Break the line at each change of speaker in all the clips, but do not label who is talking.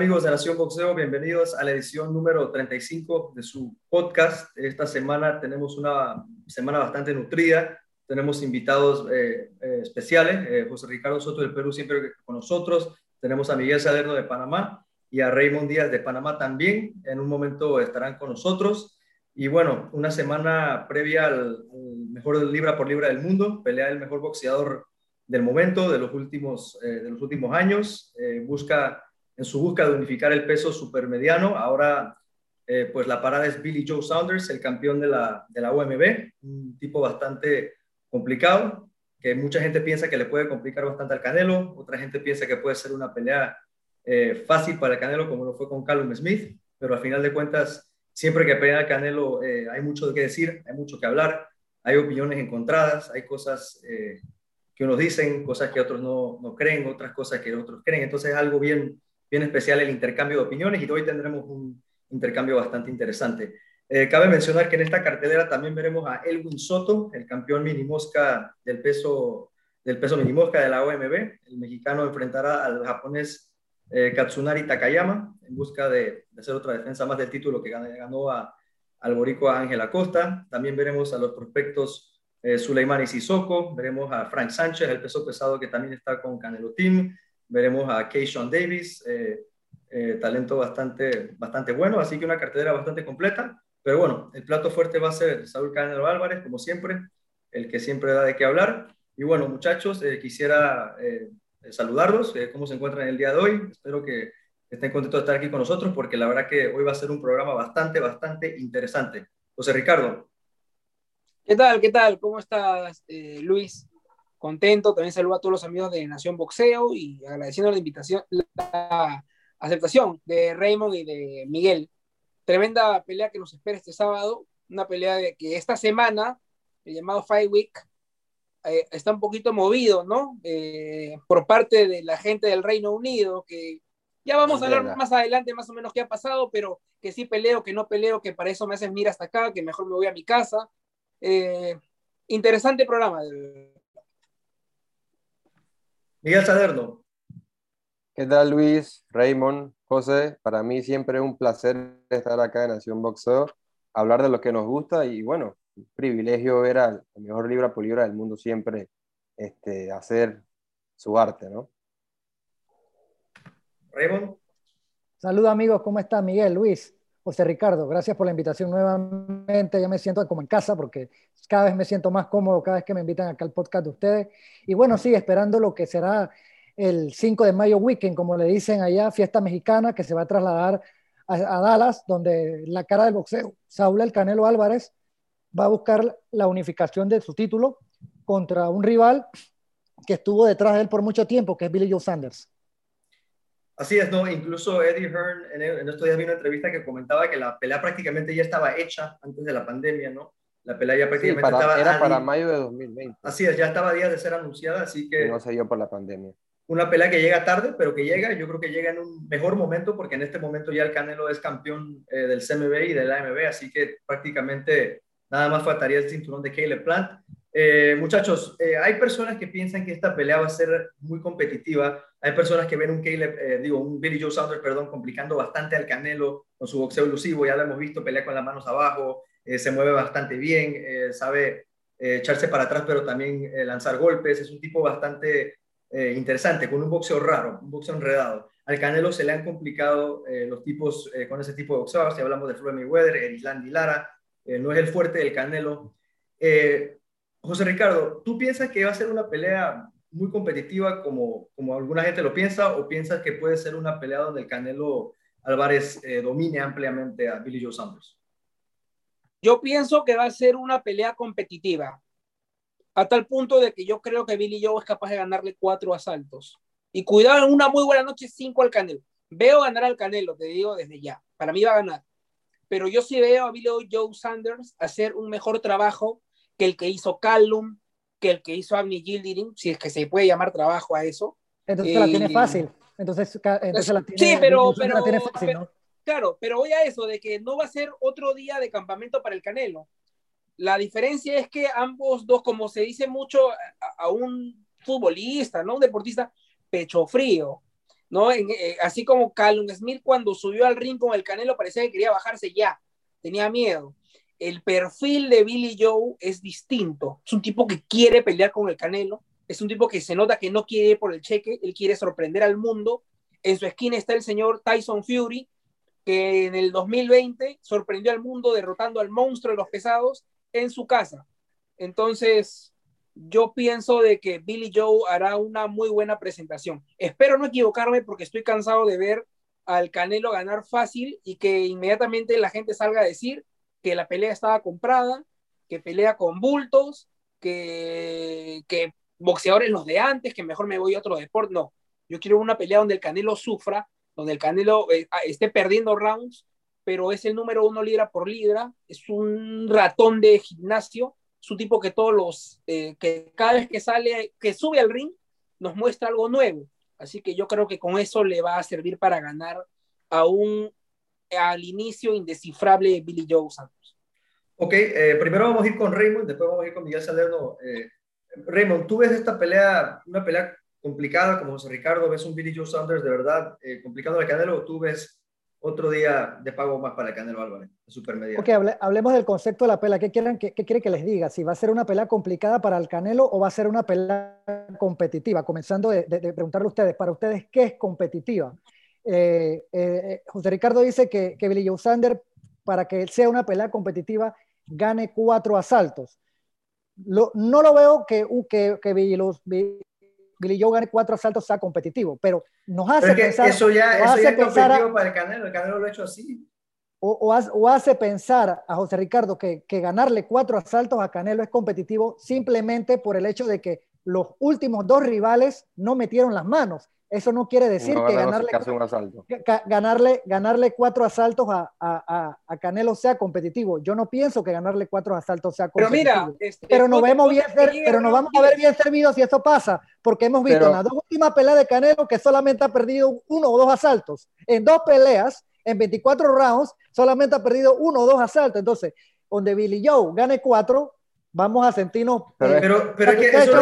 Hola, ¿qué tal amigos de Nación Boxeo? Bienvenidos a la edición número 35 de su podcast. Esta semana tenemos una semana bastante nutrida. Tenemos invitados eh, eh, especiales. Eh, José Ricardo Soto del Perú siempre con nosotros. Tenemos a Miguel Salerno de Panamá y a Raymond Díaz de Panamá también. En un momento estarán con nosotros. Y bueno, una semana previa al, mejor libra por libra del mundo. Pelea el mejor boxeador del momento, de los últimos, de los últimos años. busca en su búsqueda de unificar el peso supermediano. Ahora, eh, pues la parada es Billy Joe Saunders, el campeón de la, de la un tipo bastante complicado, que mucha gente piensa que le puede complicar bastante al Canelo, otra gente piensa que puede ser una pelea eh, fácil para el Canelo, como lo fue con Callum Smith, pero al final de cuentas, siempre que pelea el Canelo eh, hay mucho que decir, hay mucho que hablar, hay opiniones encontradas, hay cosas que unos dicen, cosas que otros no, no creen, otras cosas que otros creen, entonces es algo bien bien especial el intercambio de opiniones y hoy tendremos un intercambio bastante interesante. Eh, cabe mencionar que en esta cartelera también veremos a Elwin Soto, el campeón minimosca del peso, del peso minimosca de la OMB. El mexicano enfrentará al japonés eh, Katsunari Takayama en busca de, hacer otra defensa más del título que ganó, a, al Ángel Acosta. También veremos a los prospectos eh, Suleimani Sissoko, veremos a Frank Sánchez, el peso pesado que también está con Canelo Team, veremos a Keishon Davis, eh, eh, talento bastante, bastante bueno, así que una cartera bastante completa. Pero bueno, el plato fuerte va a ser Saúl Canelo Álvarez, como siempre, el que siempre da de qué hablar. Y bueno, muchachos, eh, quisiera saludarlos, cómo se encuentran el día de hoy. Espero que estén contentos de estar aquí con nosotros, porque la verdad que hoy va a ser un programa bastante, bastante interesante. José Ricardo.
¿Qué tal? ¿Qué tal? ¿Cómo estás, Luis? Contento. También saludo a todos los amigos de Nación Boxeo y agradeciendo la invitación, la aceptación de Raymond y de Miguel. Tremenda pelea que nos espera este sábado. Una pelea de que esta semana, el llamado Fight Week, eh, está un poquito movido, ¿no? Eh, por parte de la gente del Reino Unido, que ya vamos a hablar más adelante más o menos qué ha pasado, pero que sí peleo, que no peleo, que para eso me hacen mira hasta acá, que mejor me voy a mi casa. Eh, interesante programa.
Miguel Saderno.
¿Qué tal Luis, Raymond, José? Para mí siempre es un placer estar acá en Nación Boxeo, hablar de lo que nos gusta y bueno, un privilegio ver al mejor libra por libra del mundo siempre este, hacer su arte, ¿no?
Raymond.
Saludos amigos, ¿cómo está Miguel, Luis? José Ricardo, gracias por la invitación nuevamente. Ya me siento como en casa porque cada vez me siento más cómodo cada vez que me invitan acá al podcast de ustedes. Y bueno, sí, esperando lo que será el 5 de mayo weekend, como le dicen allá, fiesta mexicana que se va a trasladar a, Dallas, donde la cara del boxeo, Saúl El Canelo Álvarez, va a buscar la unificación de su título contra un rival que estuvo detrás de él por mucho tiempo, que es Billy Joe Sanders.
Así es, ¿no? Incluso Eddie Hearn en, estos días vi una entrevista que comentaba que la pelea prácticamente ya estaba hecha antes de la pandemia, ¿no? La pelea ya prácticamente estaba...
Era para mayo de 2020.
Así es, ya estaba días de ser anunciada, así que...
no se dio por la pandemia.
Una pelea que llega tarde, pero que llega, yo creo que llega en un mejor momento, porque en este momento ya el Canelo es campeón eh, del CMB y del AMB, así que prácticamente nada más faltaría el cinturón de Caleb Plant. Eh, muchachos, eh, hay personas que piensan que esta pelea va a ser muy competitiva. Hay personas que ven un Caleb, eh, digo, un Billy Joe Saunders, perdón, complicando bastante al Canelo con su boxeo elusivo. Ya lo hemos visto, pelea con las manos abajo, se mueve bastante bien, sabe echarse para atrás, pero también lanzar golpes. Es un tipo bastante interesante, con un boxeo raro, un boxeo enredado. Al Canelo se le han complicado los tipos con ese tipo de boxeo. Si hablamos de Floyd Mayweather, Erisland Lara, no es el fuerte del Canelo. José Ricardo, ¿tú piensas que va a ser una pelea muy competitiva como, como alguna gente lo piensa o piensas que puede ser una pelea donde el Canelo Álvarez eh, domine ampliamente a Billy Joe Sanders?
Yo pienso que va a ser una pelea competitiva, a tal punto de que yo creo que Billy Joe es capaz de ganarle cuatro asaltos. Y cuidado, en una muy buena noche, cinco al Canelo. Veo ganar al Canelo, te digo desde ya. Para mí va a ganar. Pero yo sí veo a Billy Joe Sanders hacer un mejor trabajo que el que hizo Callum, que el que hizo Abney Gildirim, si es que se puede llamar trabajo a eso.
Entonces la tiene fácil. Entonces, entonces la tiene,
sí, pero, pero, tiene fácil, ¿no? claro, pero voy a eso, de que no va a ser otro día de campamento para el Canelo. La diferencia es que ambos dos, como se dice mucho a, un futbolista, ¿no? Un deportista, pecho frío. ¿no? Eh, así como Callum Smith cuando subió al ring con el Canelo parecía que quería bajarse ya, tenía miedo. El perfil de Billy Joe es distinto. Es un tipo que quiere pelear con el Canelo, es un tipo que se nota que no quiere por el cheque, él quiere sorprender al mundo. En su esquina está el señor Tyson Fury, que en el 2020 sorprendió al mundo derrotando al monstruo de los pesados en su casa. Entonces, yo pienso de que Billy Joe hará una muy buena presentación. Espero no equivocarme porque estoy cansado de ver al Canelo ganar fácil y que inmediatamente la gente salga a decir que la pelea estaba comprada, que pelea con bultos, que, que boxeadores los de antes, que mejor me voy a otro deporte. No, yo quiero una pelea donde el Canelo sufra, donde el Canelo eh, esté perdiendo rounds, pero es el número uno libra por libra, es un ratón de gimnasio es un tipo que todos los, eh, que cada vez que sale, que sube al ring, nos muestra algo nuevo. Así que yo creo que con eso le va a servir para ganar a un, al inicio indescifrable Billy Joe Santos.
Ok, eh, primero vamos a ir con Raymond, después vamos a ir con Miguel Salerno. Eh, Raymond, tú ves esta pelea, una pelea complicada como José Ricardo, ves un Billy Joe Sanders de verdad complicado el Canelo, o tú ves otro día de pago más para Canelo Álvarez, supermedio.
Ok, hablemos del concepto de la pelea. ¿Qué, quieren, qué, quiere que les diga? ¿Si va a ser una pelea complicada para el Canelo o va a ser una pelea competitiva? Comenzando de, preguntarle a ustedes, para ustedes, ¿qué es competitiva? Eh, eh, José Ricardo dice que, que Billy Joe Sander, para que sea una pelea competitiva, gane cuatro asaltos. no lo veo que, que, que Billy, Billy Joe gane cuatro asaltos sea competitivo, pero nos hace pensar.
Eso ya, eso ya es competitivo para el Canelo, el Canelo lo ha hecho así.
O, o, hace pensar a José Ricardo que, que, ganarle cuatro asaltos a Canelo es competitivo simplemente por el hecho de que los últimos dos rivales no metieron las manos. Eso no quiere decir que ganarle, ganarle, ganarle, cuatro asaltos a, a, a, Canelo sea competitivo. Yo no pienso que ganarle cuatro asaltos sea competitivo. Pero mira, este, pero nos vemos bien, pero nos vamos a ver bien servidos si eso pasa, porque hemos visto en las dos últimas peleas de Canelo que solamente ha perdido uno o dos asaltos. En dos peleas, en 24 rounds, solamente ha perdido uno o dos asaltos. Entonces, donde Billy Joe gane cuatro, vamos a sentirnos.
Pero, pero, que eso,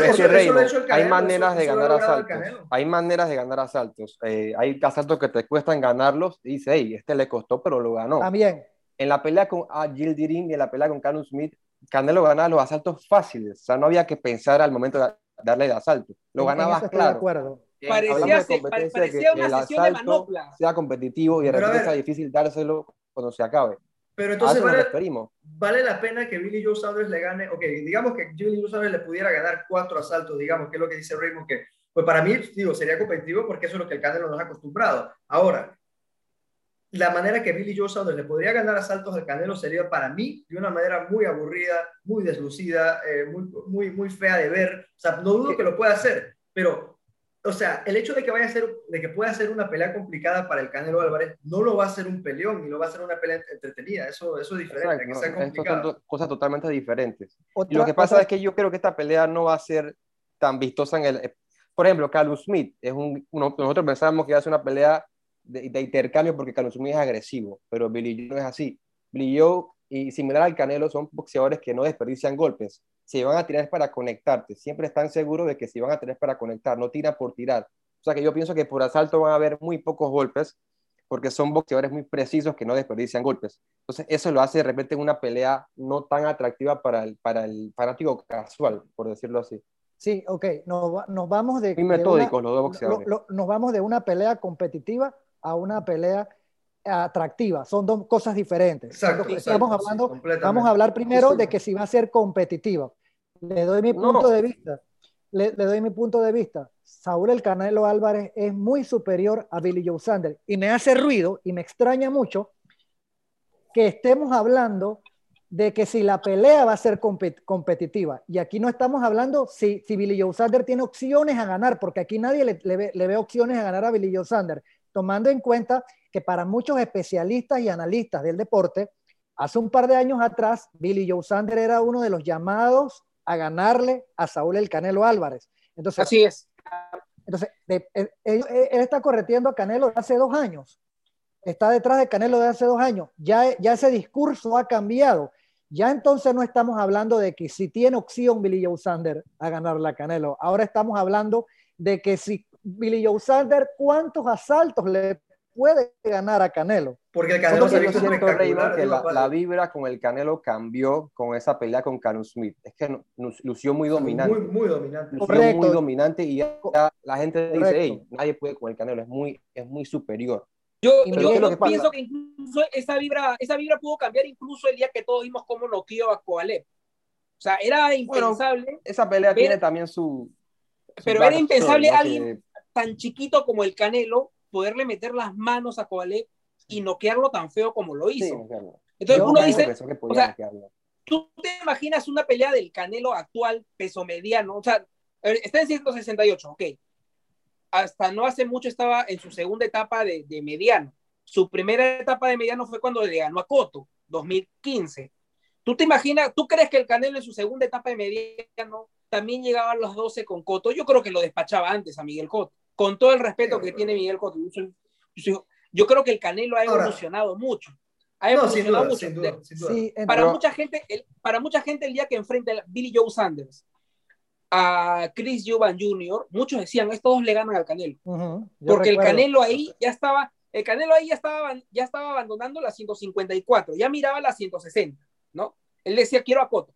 hay maneras de ganar asaltos. Hay maneras de ganar asaltos. hay asaltos que te cuestan ganarlos. Y dice, hey, este le costó, pero lo ganó.
También.
En la pelea con a Jill Dirin y en la pelea con Carlos Smith, Canelo ganaba los asaltos fáciles. O sea, no había que pensar al momento de darle el asalto. Lo ganaba claro. De
acuerdo. Parecía, parecía una sesión de manopla.
Sea competitivo y de repente sea difícil dárselo cuando se acabe.
Pero entonces vale, vale, la pena que Billy Joe Saunders le gane, ok, digamos que Billy Joe Saunders le pudiera ganar cuatro asaltos, digamos, que es lo que dice Raymond, que pues para mí, digo, sería competitivo porque eso es lo que el Canelo nos ha acostumbrado. Ahora, la manera que Billy Joe Saunders le podría ganar asaltos al Canelo sería para mí de una manera muy aburrida, muy deslucida, eh, muy, muy, muy fea de ver. O sea, no dudo que lo pueda hacer, pero o sea, el hecho de que vaya a ser, de que pueda ser una pelea complicada para el Canelo Álvarez, no lo va a ser un peleón, ni lo va a ser una pelea entretenida. Eso, eso es diferente, que sea
complicado. son cosas totalmente diferentes. y lo que pasa es que yo creo que esta pelea no va a ser tan vistosa en el... Eh, por ejemplo, Carlos Smith, es un, nosotros pensábamos que iba a ser una pelea de, de, intercambio porque Carlos Smith es agresivo, pero Billy Joe no es así. Billy Joe y similar al Canelo son boxeadores que no desperdician golpes si van a tirar es para conectarte. Siempre están seguros de que si van a tirar es para conectar, no tiran por tirar. O sea que yo pienso que por asalto van a haber muy pocos golpes porque son boxeadores muy precisos que no desperdician golpes. Entonces eso lo hace de repente una pelea no tan atractiva para el, para el fanático casual, por decirlo así.
Sí, ok, nos, nos vamos de...
Muy metódicos los dos boxeadores.
nos vamos de una pelea competitiva a una pelea atractiva. Son dos cosas diferentes.
Exacto,
Estamos hablando, vamos a hablar primero de que si va a ser competitiva. Le doy mi punto de vista. Le, doy mi punto de vista. Saúl El Canelo Álvarez es muy superior a Billy Joe Sanders y me hace ruido y me extraña mucho que estemos hablando de que si la pelea va a ser competitiva. Y aquí no estamos hablando si, si Billy Joe Sanders tiene opciones a ganar, porque aquí nadie le, ve, le, ve, opciones a ganar a Billy Joe Sanders, tomando en cuenta que para muchos especialistas y analistas del deporte, hace un par de años atrás, Billy Joe Sanders era uno de los llamados a ganarle a Saúl el Canelo Álvarez. Entonces,
Así es.
Entonces, él, está corretiendo a Canelo de hace dos años. Está detrás de Canelo de hace dos años. Ya, ya ese discurso ha cambiado. Ya entonces no estamos hablando de que si tiene opción Billy Joe Sander a ganarle a Canelo. Ahora estamos hablando de que si Billy Joe Sander, ¿cuántos asaltos le puede ganar a Canelo?
Porque el Canelo se
Yo
visto
siento, Raymond,
espectacular.
que la, la vibra con el Canelo cambió con esa pelea con Callum Smith. Es que no- lució muy dominante.
Muy, muy dominante.
lució
Correcto.
muy dominante y ya, la gente dice,
Correcto.
hey, nadie puede con el Canelo, es muy, es muy superior.
Yo, yo-
que pasa-
pienso que incluso esa vibra, esa vibra pudo cambiar incluso el día que todos vimos cómo noqueó a Kovalev. O sea, era impensable,
Esa pelea
Pero-
tiene también su... su
pero era impensable
¿no?
alguien
Que-
tan chiquito como el Canelo poderle meter las manos a Kovalev y noquearlo tan feo como lo hizo.
Sí.
Entonces
Yo-
uno dice, o sea, tú te imaginas una pelea del Canelo actual, peso mediano, o sea, está en 168, ok. Hasta no hace mucho estaba en su segunda etapa de, de mediano. Su primera etapa de mediano fue cuando le ganó a Cotto, 2015. ¿Tú te imaginas, tú crees que el Canelo en su segunda etapa de mediano también llegaba a los 12 con Cotto? Yo creo que lo despachaba antes a Miguel Cotto, con todo el respeto que tiene Miguel Cotto. Yo, creo que el Canelo ha
Ahora-
evolucionado mucho. Ha
No, sin
evolucionado
duda,
mucho.
sin duda, sin duda.
Sí, en-
Para
Pero-
mucha gente, el, para mucha gente el día que enfrenta a Billy Joe Sanders a Chris Eubank Jr., muchos decían, estos dos le ganan al Canelo. Porque el. Canelo ahí ya estaba, el Canelo ahí ya estaba, ya estaba abandonando la 154, ya miraba la 160, ¿no? Él decía, quiero a Cotto.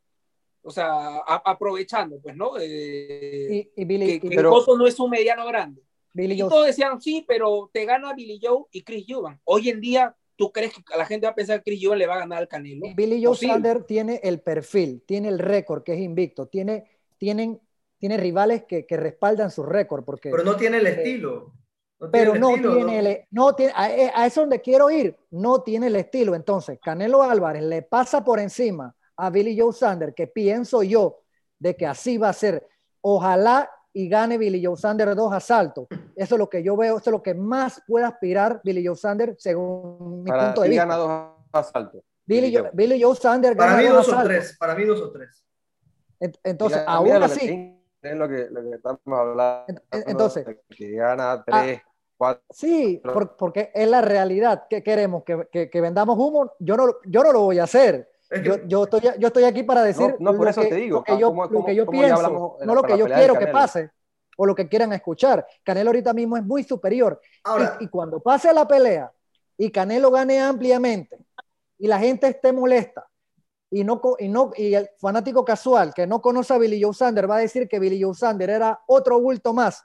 O sea, a- aprovechando, pues, ¿no? Eh,
Y, y Billy,
que,
y
que
pero-
Cotto no es un mediano grande.
Billy
Y
Joe
todos decían, sí, pero te gana Billy Joe y Chris Eubank. Hoy en día, ¿tú crees que la gente va a pensar que Chris Eubank le va a ganar al Canelo?
Billy Joe. Sander tiene el perfil, tiene el récord que es invicto, tiene, tienen, tiene rivales que, que respaldan su récord, porque,
Pero no tiene el estilo. No tiene
pero
el
no
estilo,
tiene, el- no tiene, a, a eso es donde quiero ir, no tiene el estilo. Entonces, Canelo Álvarez le pasa por encima a Billy Joe Sander, que pienso yo de que así va a ser. Ojalá y gane Billy Joe Sander dos asaltos. Eso es lo que yo veo, eso es lo que más puede aspirar Billy Joe Sander según mi
Para
punto de vista.
gana dos asaltos.
Billy,
Billy
Joe. Billy Joe Sander
Para
gana
mí
dos
dos o
asaltos.
tres. Para mí dos o tres.
Ent- Entonces, aún
mira
así,
que, es lo que, lo que estamos hablando.
Ent- entonces-
que gana tres, cuatro.
sí, por- porque es la realidad. ¿Qué queremos? ¿Que, que- que vendamos humo? Yo no, lo- yo no lo voy a hacer. Yo, yo, estoy, yo estoy aquí para decir
No, no, por
lo,
eso
que,
te digo,
lo que yo,
¿cómo-
lo que yo pienso,
en
no lo que yo quiero que pase o lo que quieran escuchar. Canelo ahorita mismo es muy superior.
ahora,
y, y cuando pase la pelea y Canelo gane ampliamente y la gente esté molesta y no co- y no y el fanático casual que no conoce a Billy Joe Sander va a decir que Billy Joe Sander era otro bulto más.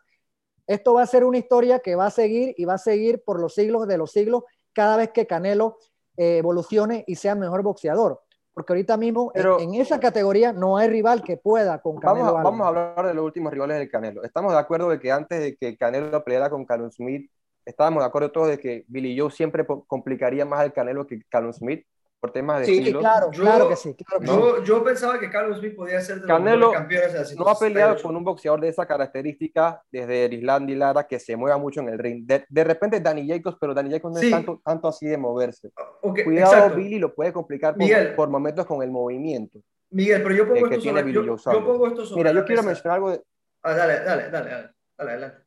Esto va a ser una historia que va a seguir y va a seguir por los siglos de los siglos cada vez que Canelo eh, evolucione y sea mejor boxeador. Porque ahorita mismo en-
Pero-
en, esa categoría no hay rival que pueda con Canelo.
Vamos a,
Álvarez.
vamos a hablar de los últimos rivales del Canelo. Estamos de acuerdo de que antes de que Canelo peleara con Callum Smith, estábamos de acuerdo todos de que Billy Joe siempre complicaría más al Canelo que Callum Smith por temas de
Sí,
estilo.
claro,
Yo-
claro que sí. claro que sí.
yo, yo pensaba que Carlos Smith podía ser de
Canelo
mejores campeones de la
No ha peleado
168.
con un boxeador de esa característica desde Islandia y Lara que se mueva mucho en el ring. De, de repente Danny Jacobs, pero Danny Jacobs no
Sí.
es tanto, tanto así de moverse. Cuidado,
exacto.
Billy lo puede complicar por,
Miguel.
por momentos con el movimiento.
Miguel, pero yo pongo,
Eh,
esto sobre, yo, pongo esto sobre
Mira, yo quiero
mesa.
mencionar algo de,
Ah, dale, dale, dale, dale, dale, adelante.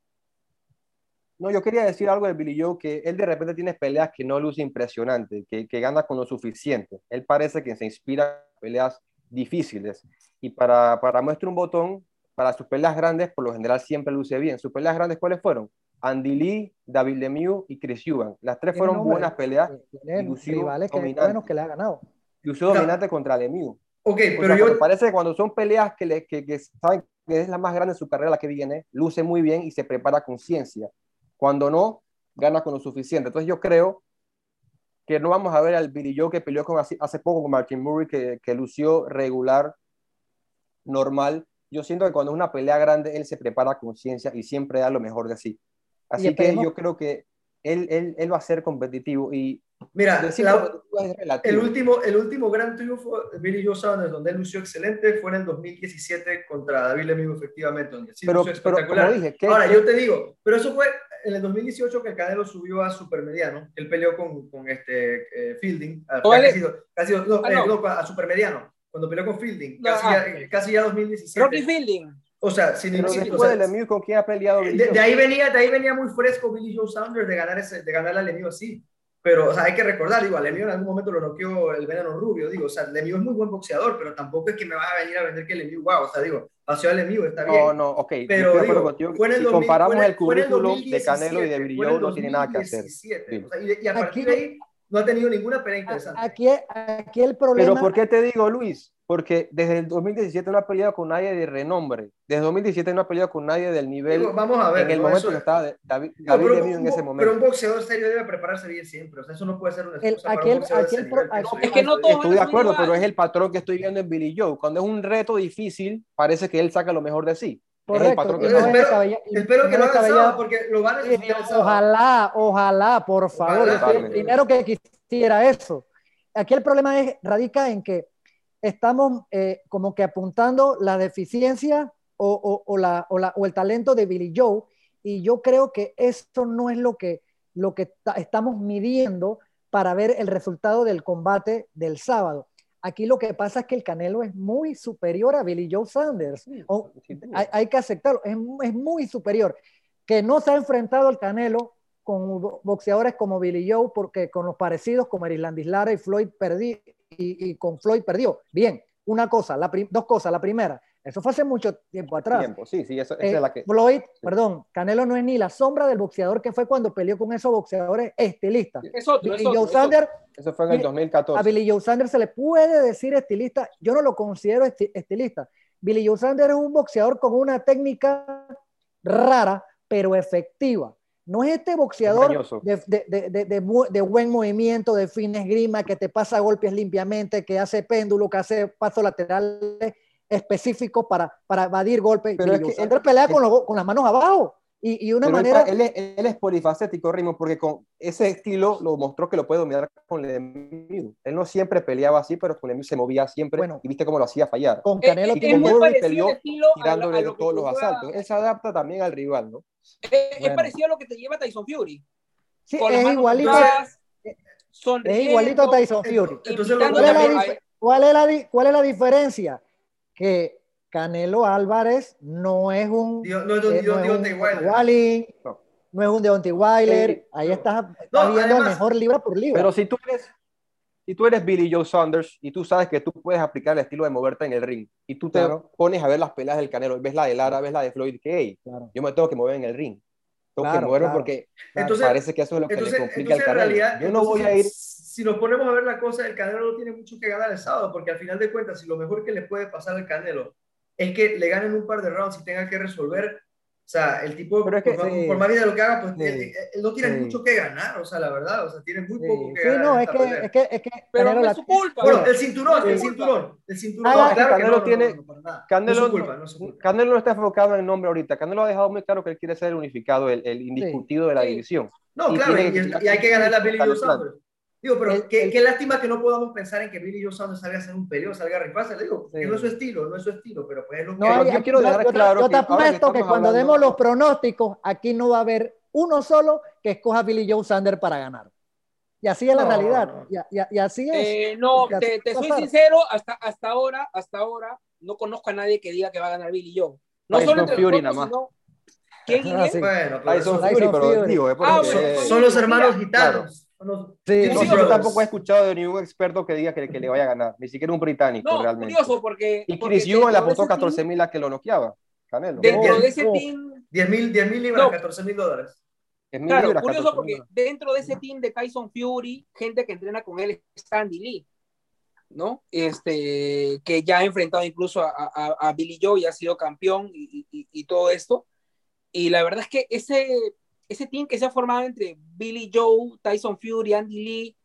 No, yo quería decir algo de Billy Joe, que él de repente tiene peleas que no luce impresionante, que, que gana con lo suficiente. Él parece que se inspira en peleas difíciles. Y para, para muestra un botón, para sus peleas grandes, por lo general siempre luce bien. ¿Sus peleas grandes cuáles fueron? Andy Lee, David Lemieux y Chris Eubank. Las tres fueron
nombre.
buenas peleas.
Tiene
lució
rivales que, buenos que le ha ganado.
Lució
Claro.
dominante contra Lemieux.
Ok,
O
pero
sea,
yo,
me parece que cuando son peleas que, le, que, que saben que es la más grande de su carrera la que viene, luce muy bien y se prepara con ciencia. Cuando no, gana con lo suficiente. Entonces yo creo que no vamos a ver al Billy Joe que peleó con hace, hace poco con Martin Murray, que, que lució regular, normal. Yo siento que cuando es una pelea grande, él se prepara con ciencia y siempre da lo mejor de sí. Así que yo creo que él, él, él va a ser competitivo y
mira, la- el, último, el último gran triunfo de Billy Joe Sanders, donde él lució excelente, fue en el 2017 contra David Lemieux, efectivamente, donde sí
pero,
lució
pero
espectacular.
como dije, ¿qué,
Ahora,
qué-
yo te digo, pero eso fue en el 2018 que el Canelo subió a supermediano. Él peleó con, con este eh, Fielding, casi, casi- no,
Ah,
eh,
no.
no, a supermediano. Cuando peleó con Fielding,
No,
casi,
ah,
ya, casi ya 2017.
Rocky Fielding.
O sea, sin sin- o sea,
de Lemieux, ¿con quién ha peleado
de, de ahí venía, de ahí venía muy fresco Billy Joe Sanders de ganar ese, de ganar a Lemieux así. Pero, o sea, hay que recordar, digo, a Lemieux en algún momento lo noqueó el veneno rubio, digo, o sea, Lemieux es muy buen boxeador, pero tampoco es que me va a venir a vender que Lemieux, wow, o sea, digo, pasó a Lemieux, está bien.
No, no, ok,
pero
yo
digo,
contigo.
fue en el
Si
2000
comparamos
fue
el
el
currículum de
2017,
Canelo y de Brillo, no tiene nada que hacer.
2017,
Sí.
o sea, y, y a
Aquí
partir
no-
de ahí no ha tenido ninguna pelea interesante.
Aquí, aquí el problema.
Pero ¿por qué te digo, Luis? Porque desde el 2017 no ha peleado con nadie de renombre. Desde 2017 no ha peleado con nadie del nivel
Digo, vamos a ver,
en el
¿no?
momento
Eso-
que estaba David, David
pero,
Lemieux en ese momento.
pero un boxeador serio debe prepararse bien siempre, o sea, eso no puede ser una
El-
excusa para
aquí el-
un
el
ese
pro-
yo.
Es que no todos
Estoy de acuerdo, pero es el patrón que estoy viendo en Billy Joe. Cuando es un reto difícil, parece que él saca lo mejor de sí. es el
Correcto,
patrón
y
que
no es
espero,
y
espero
no
que
es
lo haga el sábado, porque lo van a necesitar el sábado.
Ojalá, ojalá, por favor.
Ojalá.
El primero que quisiera eso. Aquí el problema es, radica en que estamos eh, como que apuntando la deficiencia o, o- o la, o, la- o el talento de Billy Joe, y yo creo que esto no es lo que, lo que ta- estamos midiendo para ver el resultado del combate del sábado. Aquí lo que pasa es que el Canelo es muy superior a Billy Joe Sanders. O-
Sí, sí.
hay, hay que aceptarlo, es, es muy superior. Que no se ha enfrentado el Canelo con bo- boxeadores como Billy Joe, porque con los parecidos como Erislandis Lara y Floyd perdí, y, y con Floyd perdió. Bien, una cosa, la dos cosas. La primera, eso fue hace mucho tiempo atrás.
Tiempo, Sí, sí, esa
Eh,
es la que.
Floyd, perdón, Canelo no es ni la sombra del boxeador que fue cuando peleó con esos boxeadores estilistas.
Es otro, es
Billy
otro,
Joe. Sanders
Eso fue en el
mire,
2014.
a Billy Joe Sanders se le puede decir estilista, yo no lo considero esti- estilista. Billy Joe Sanders es un boxeador con una técnica rara, pero efectiva. No es este boxeador de, de- de- de- de bu- de buen movimiento, de fin esgrima, que te pasa golpes limpiamente, que hace péndulo, que hace pasos laterales específicos para, para evadir golpes.
Pero es que él-
pelea con, los- con las manos abajo. Y, y una
Pero él
manera...
él, es, él es polifacético, Rimo, porque con ese estilo lo mostró que lo puede dominar con Lemieux. Él no siempre peleaba así, pero con Lemieux se movía siempre
Bueno.
y viste cómo lo hacía fallar.
con
Eh,
Canelo
y
tiene
es muy
peleó
el estilo a,
tirándole
a lo que
todos los asaltos. Él se adapta también al rival, ¿no?
Es
Bueno.
parecido a lo que te lleva Tyson Fury.
Sí,
Con
es igualito,
atrás,
es igualito a Tyson Fury.
Entonces,
¿Cuál es, la cuál es la cuál es la diferencia? Que Canelo Álvarez no es un,
Dio- no es
eh, no es un
Wilder.
Wallin,
No.
no es un Deontay Wilder.
Sí,
Ahí
no.
estás,
No,
estás viendo
además-
mejor libra por libra.
Pero si tú eres, si tú eres Billy Joe Saunders y tú sabes que tú puedes aplicar el estilo de moverte en el ring y tú te
Claro.
pones a ver las peleas del Canelo, ves la de Lara, ves la de Floyd, que hey,
Claro,
yo me tengo que mover en el ring. Tengo
Claro,
que moverme
claro,
porque.
Entonces,
parece que eso es lo que
Entonces,
le complica
entonces
al
en
Canelo.
realidad,
yo no voy a ir
si nos ponemos a ver la cosa, el Canelo no tiene mucho que ganar el sábado, porque al final de cuentas, si lo mejor que le puede pasar al Canelo es que le ganen un par de rounds y tenga que resolver, o sea, el tipo,
es que-
por, más-
sí.
por más de lo que haga, pues
Sí.
él, él- él no tiene
Sí.
mucho que ganar, o sea, la verdad, o sea, tiene muy
Sí,
poco que
sí,
ganar.
no,
en
es que,
pelea.
es que, es que
Pero no
la-
es su culpa.
Bueno, el cinturón, el
Sí.
cinturón, el cinturón.
Ah,
no,
es que
claro que
Canelo
no, no,
tiene-
no, no, para nada.
Canelo,
no es su culpa, no es su culpa.
Canelo no está enfocado en el nombre ahorita. Canelo ha dejado muy claro que él quiere ser el unificado, el, el indiscutido de la
Sí.
división.
No,
Y
claro,
tiene
y,
que-
y hay que ganarle a Billy Joe
Carlos
Sanders. Digo, pero
El-
qué,
el-
qué lástima que no podamos pensar en que Billy Joe Sanders salga a hacer un periodo, salga a rifarse. Le digo,
Sí.
que no es su estilo, no es su estilo, pero pues es lo que
No,
yo
aquí-
quiero dejar
yo te-
claro
yo te
que que
apuesto que,
estamos
cuando
hablando-
demos los pronósticos, aquí no va a haber uno solo que escoja a Billy Joe Sanders para ganar. Y así es la
No,
realidad.
no.
Y, y- y así es.
Eh, no, te, te soy
pasar.
sincero, hasta, hasta ahora, hasta ahora, no conozco a nadie que diga que va a ganar Billy Joe. No
Tyson
solo entre
Fury nada más.
sino ¿Quién
Ah, sí.
Bueno, pero
Tyson
eso-
Tyson
Fury, pero digo,
Ah, bueno,
eh,
son los hermanos
Mira,
gitanos. Son los-
Sí,
no, yo tampoco he escuchado de ningún experto que diga que, que le vaya a ganar, ni siquiera un británico
No,
realmente.
curioso, porque.
Y Chris Eubank le apostó
ese
14
team-
mil a que lo noqueaba. Canelo.
Dentro
Oh,
de ese
oh.
team.
10 mil 10 mil libras,
No.
14 mil dólares.
Es
Claro,
libras,
curioso
14.000
porque
dólares.
dentro de ese team de Tyson Fury, gente que entrena con él está Andy Lee, ¿no? Este, que ya ha enfrentado incluso a, a- a Billy Joe y ha sido campeón y, y- y todo esto. Y la verdad es que ese, ese team que se ha formado entre Billy Joe, Tyson Fury, Andy Lee,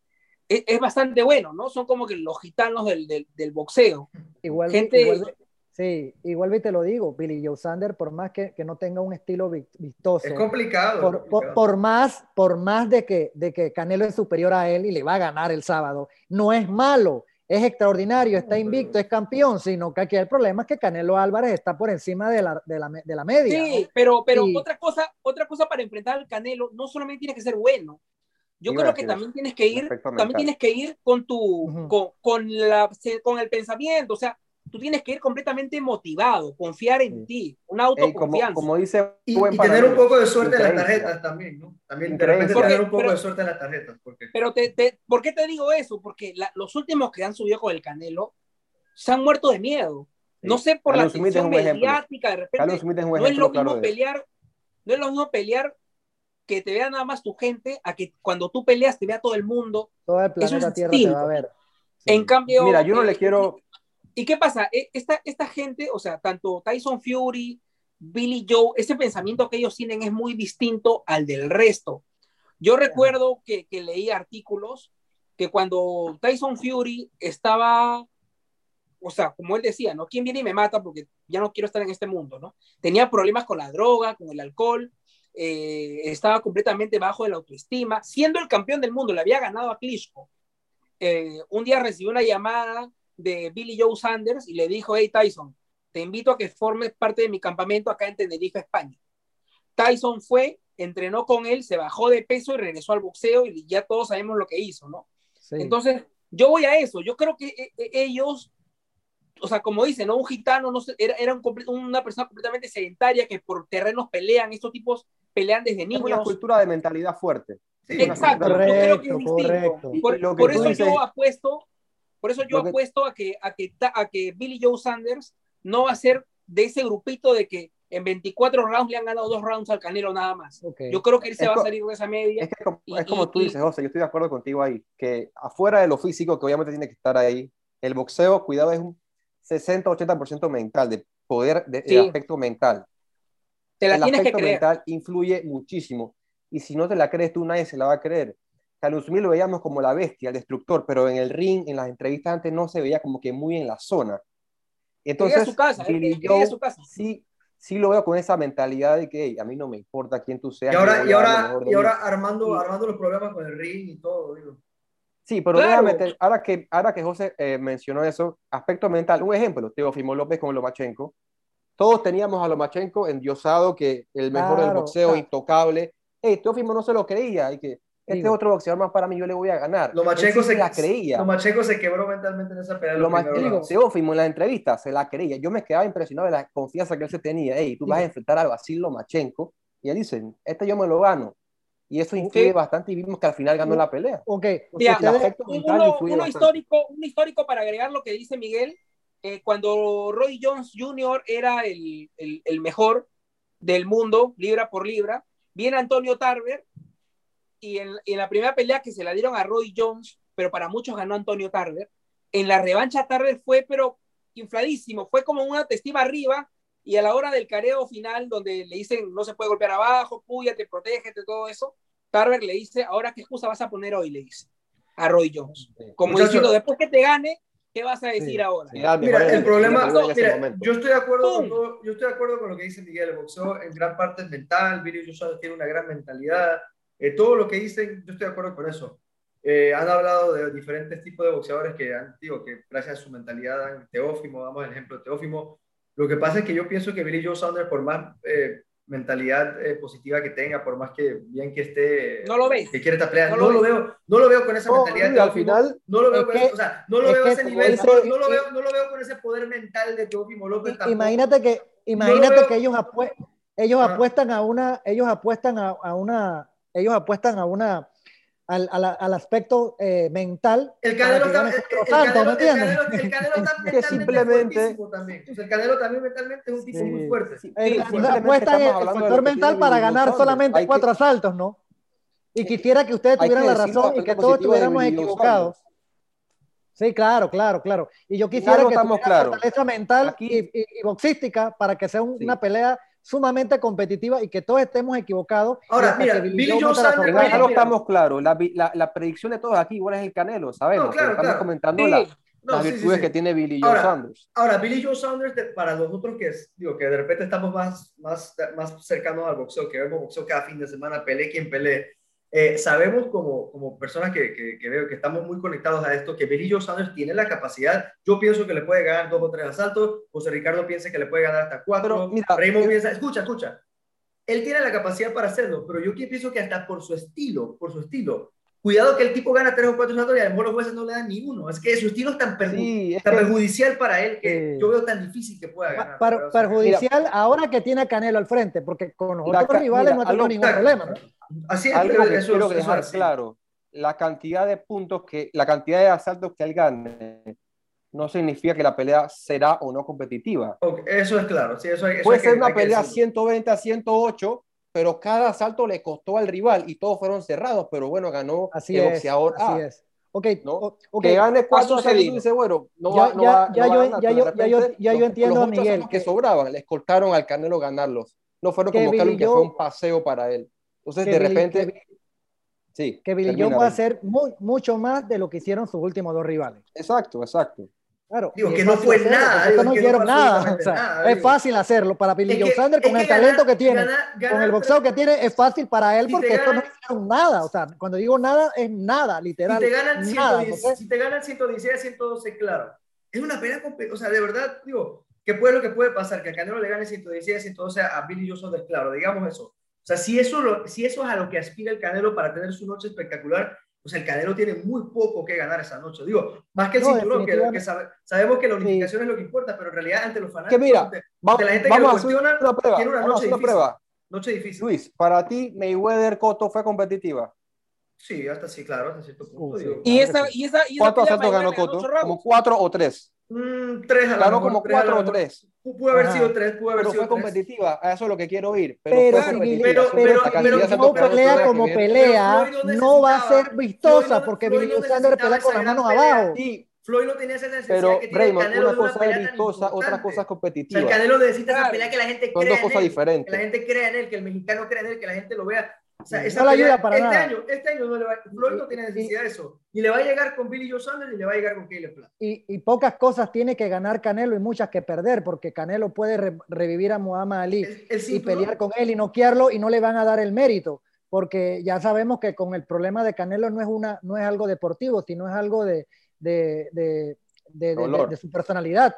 es, es bastante bueno, ¿no? Son como que los gitanos del, del, del boxeo.
Igual,
Gente-
igual- sí, igual te lo digo, Billy Joe Sanders, por más que, que no tenga un estilo vi- vistoso,
Es complicado. es
por, por-
complicado.
por más, por más de que, de que Canelo es superior a él y le va a ganar el sábado, no es malo, es extraordinario, está invicto, es campeón, sino que aquí el problema es que Canelo Álvarez está por encima de la, de la, de la media.
Sí,
¿no?
pero, pero
Y-
otra, cosa, otra cosa para enfrentar al Canelo no solamente tienes que ser bueno. Yo creo que también tienes que ir, también tienes que ir con tu,
Ujú.
con, con la, con el pensamiento. O sea, tú tienes que ir completamente motivado, confiar en
Sí.
ti, una
Ey,
autoconfianza.
como, como dice
Y, tener un poco de suerte en las tarjetas también, ¿no? También
Porque-
tener un poco
pero-
de suerte en las tarjetas. Porque...
Pero te, te- ¿por qué te digo eso? Porque la- los últimos que han subido con el Canelo se han muerto de miedo. No sé por
Carlos
la atención mediática, de repente
Carlos Smith es un
no es lo mismo pelear, no es lo mismo pelear que te vea nada más tu gente a que cuando tú peleas te vea todo el mundo.
Todo el
Eso
planeta
es
Tierra te va a ver.
Sí.
En cambio,
Mira, yo no
eh,
le quiero,
¿Y qué pasa? E- Esta, esta gente, o sea, tanto Tyson Fury, Billy Joe, ese pensamiento que ellos tienen es muy distinto al del resto. Yo recuerdo que, que leí artículos que cuando Tyson Fury estaba, o sea, como él decía, ¿no? ¿Quién viene y me mata? Porque ya no quiero estar en este mundo, ¿no? Tenía problemas con la droga, con el alcohol, eh, estaba completamente bajo de la autoestima, siendo el campeón del mundo, le había ganado a Klitschko. Eh, un día recibió una llamada de Billy Joe Sanders y le dijo, hey Tyson, te invito a que formes parte de mi campamento acá en Tenerife, España. Tyson fue, entrenó con él, se bajó de peso y regresó al boxeo y ya todos sabemos lo que hizo, ¿no?
Sí.
Entonces, yo voy a eso, yo creo que eh, eh, ellos, o sea, como dicen, ¿no? Un gitano no sé, era, era un una persona completamente sedentaria que por terrenos pelean, estos tipos pelean desde
es una
niños.
cultura de mentalidad fuerte.
Sí,
Exacto, yo
Correcto,
creo que es distinto.
correcto.
Por,
Y lo que
por eso
dices-
yo apuesto, por eso yo
que-
apuesto a que, a que a que Billy Joe Sanders no va a ser de ese grupito de que en 24 rounds le han ganado dos rounds al Canelo nada más.
Ok.
Yo creo que él se
Es
va a salir de esa media.
Es que como,
Y-
es como tú
y-
dices, José, yo estoy de acuerdo contigo ahí, que afuera de lo físico, que obviamente tiene que estar ahí, el boxeo, cuidado, es un 60-80% mental, de poder, de,
Sí.
el aspecto mental.
Te la
el
tienes que
aspecto
creer.
mental influye muchísimo. Y si no te la crees tú, nadie se la va a creer. Smith lo veíamos como la bestia, el destructor, pero en el ring, en las entrevistas antes no se veía como que muy en la zona. Entonces,
a su casa,
Billy
quería
Joe
su casa.
sí, sí lo veo con esa mentalidad de que "Hey, a mí no me importa quién tú seas.
Y ahora, y ahora, y
mí".
ahora armando,
Sí.
armando los problemas con el ring y todo, digo.
Sí, pero
Claro.
te- ahora que, ahora que José eh, mencionó eso, aspecto mental, un ejemplo, Teofimo López con Lomachenko. Todos teníamos a Lomachenko endiosado, que el mejor del
Claro,
boxeo,
claro.
intocable. Hey, Teofimo no se lo creía, y que este
Digo.
es otro boxeador más para mí, yo le voy a ganar.
Lomachenko
Él sí
se,
la creía.
Lomachenko se quebró mentalmente en esa pelea. primeros rounds.
Teófimo en la entrevista se la creía. Yo me quedaba impresionado de la confianza que él se tenía. Hey, tú vas a enfrentar a Basil Lomachenko. Y él dice, este yo me lo gano. Y eso influye
Sí.
bastante y vimos que al final ganó la pelea.
Ok,
Mira,
el aspecto
un-
mental
uno, uno histórico, un histórico para agregar lo que dice Miguel, eh, cuando Roy Jones Jr. era el, el- el mejor del mundo, libra por libra, viene Antonio Tarver y en, y en la primera pelea que se la dieron a Roy Jones, pero para muchos ganó Antonio Tarver, en la revancha Tarver fue pero infladísimo, fue como una testiva arriba y a la hora del careo final donde le dicen no se puede golpear abajo, púyate, protégete, todo eso, Tarver le dice, ahora qué excusa vas a poner hoy, le dice a Roy Jones. Como
Muchacho.
diciendo, después que te gane, ¿qué vas a decir
Sí.
ahora?
Mira,
mejor
el problema, no, mira, yo estoy de acuerdo con todo- yo estoy de acuerdo con lo que dice Miguel, el boxeo en gran parte es mental, Saunders tiene una gran mentalidad, eh, todo lo que dicen, yo estoy de acuerdo con eso. Eh, han hablado de diferentes tipos de boxeadores que han, digo, que gracias a su mentalidad, dan Teófimo, damos el ejemplo de Teófimo. Lo que pasa es que yo pienso que Billy Joe Saunders, por más eh, mentalidad eh, positiva que tenga, por más que bien que esté,
No lo ves.
que quiere esta pelea,
No
no,
lo
lo
ves.
veo, no lo veo con esa
No,
mentalidad.
y al
Teófimo.
final,
no lo veo, con
que-
ese, o sea, no lo
es
veo a ese nivel,
dice-
no, no lo veo, no lo veo con ese poder mental de Teófimo López. Tampoco.
Imagínate que, imagínate
veo-
que ellos, apue- ellos
Ah.
apuestan a una, ellos apuestan a, a una, ellos apuestan a una, al, al aspecto eh, mental.
El Canelo está, el, el
simplemente-
también. Sea, el Canelo también mentalmente es un tipo
Sí,
muy fuerte.
sí.
Sí,
simplemente
apuestan el, factor mental para ganar solamente
Hay que-
cuatro asaltos, ¿no? Y quisiera que ustedes
que
tuvieran la razón y que todos estuviéramos equivocados. Sí, claro, claro, claro. Y yo quisiera que
estamos
tuviera
claros.
fortaleza mental
Aquí-
y, y- y boxística para que sea un-
Sí.
una pelea sumamente competitiva y que todos estemos equivocados.
Ahora, mira, Billy
Joe sorpresa.
algo
mira.
estamos claros. La, la, la predicción de todos aquí, igual es el Canelo, sabemos.
No, claro,
estamos
claro.
comentando
Sí.
la-
No,
las
sí,
virtudes
sí.
que tiene Billy Joe
Ahora,
Saunders.
Ahora, Billy Joe Saunders, de- para nosotros que, es, digo, que de repente estamos más, más, más cercanos al boxeo, que vemos boxeo cada fin de semana, pelee quien pelee, eh, sabemos como, como personas que, que, que veo que estamos muy conectados a esto, que Billy Joe Saunders tiene la capacidad, yo pienso que le puede ganar dos o tres asaltos, José Ricardo piensa que le puede ganar hasta cuatro,
mira,
Raymond
yo-
piensa, escucha, escucha, él tiene la capacidad para hacerlo, pero yo pienso que hasta por su estilo, por su estilo, cuidado que el tipo gana tres o cuatro asaltos y a lo mejor los jueces no le dan ni uno. Es que su estilo es tan, perju
Sí, es
tan
que-
perjudicial para él que
Eh,
yo veo tan difícil que pueda ganar.
Per-
pero, o sea,
perjudicial ahora que tiene a Canelo al frente, porque con los otros rivales
mira,
no ha tenido ningún
Exacto.
problema. ¿no?
Así es,
algo
pero
que
eso,
quiero
eso
dejar
es así.
claro, la cantidad de puntos que, la cantidad de asaltos que él gane no significa que la pelea será o no competitiva.
Ok, Eso es claro. Sí, eso hay, eso
Puede
hay que-
ser una
hay que
pelea
decirlo.
120 a 108, pero cada asalto le costó al rival y todos fueron cerrados, pero bueno, ganó
Así
el
es.
boxeador
así
A.
es. Ok,
¿no?
o- ok.
Que gane cuatro dice, bueno, no
Ya-
va, no
ya-
va-
ya
no va
yo-
a ganar,
ya yo- ya yo- ya yo
los-
entiendo
los
a Miguel
que
que-
sobraban, le escoltaron al Canelo ganarlos. No fueron como
Billy
que fue un paseo para él. Entonces, de
Billy-
repente,
que-
sí.
que Billy Joe va a hacer mu- mucho más de lo que hicieron sus últimos dos rivales.
Exacto, exacto.
Claro,
Digo, que no fue
hacerlo,
nada, digo,
no
que no
hicieron
fue
nada. O sea,
nada,
es fácil hacerlo para Billy Joe
que-
Sander con el
que
talento que tiene, con el boxeo que tiene, es fácil para él
Si
porque
te
estos no hicieron nada. O sea, cuando digo nada, es nada, literal.
Si te ganan
nada.
110,
entonces,
si te ganan 116 a 112, claro. Es una compe- o sea, de verdad, digo, ¿qué puede lo que puede pasar? Que a Canelo le gane 116 a 112 a Billy Joe Saunders, claro, digamos eso. O sea, si eso, lo- si eso es a lo que aspira el Canelo para tener su noche espectacular, pues el Canelo tiene muy poco que ganar esa noche. Digo, más que el
No,
cinturón, que, que sabe- sabemos que la unificación es lo que importa, pero en realidad ante los fanáticos,
mira,
ante,
Va-
ante la gente que
vamos
lo
a hacer
cuestiona,
una prueba.
tiene una
Vamos a
noche
hacer una
difícil.
prueba.
noche difícil.
Luis, para ti, Mayweather Cotto fue competitiva.
Sí, hasta sí, claro, hasta cierto punto.
Uh, sí.
digo.
Y
Claro
esa,
que sí.
y esa, y esa
¿Cuántos asaltos ganó Cotto? Como cuatro o tres.
Mm, tres a
Ganó como cuatro o tres.
Pudo haber
Ajá.
sido tres, pudo haber
Pero
sido
fue
tres.
competitiva. A eso es lo que quiero ir. Pero,
Pero,
fue competitiva.
Pero-
pero
pero-
ganó
pelea como pelea,
no
no va a ser vistosa
no-
porque
Floyd no
Sander pelea con
esa
las manos abajo.
Sí,
Floyd no tenía esa necesidad
pero
que tiene el
Raymond,
Canelo
una
de una
cosa es vistosa, otra cosa es
O sea, el
competitiva.
Canelo necesita esa
Claro.
pelea que la gente
Son
crea
dos
en
cosas
él,
diferentes.
Que la gente crea en él, que el mexicano crea en él, que la gente lo vea. O sea, esa
no le
pelea,
ayuda para
este
nada.
Año, este año no le va, Floyd no tiene
Y-
necesidad de eso. Ni le va a llegar con Billy Joe Saunders, ni le va a llegar con Caleb Plant.
Y, y pocas cosas tiene que ganar Canelo y muchas que perder, porque Canelo puede re- revivir a Muhammad Ali
El, el
y pelear con él y noquearlo y no le van a dar el mérito, porque ya sabemos que con el problema de Canelo no es, una, no es algo deportivo, sino es algo de, de, de, de- de-
Dolor.
de su personalidad.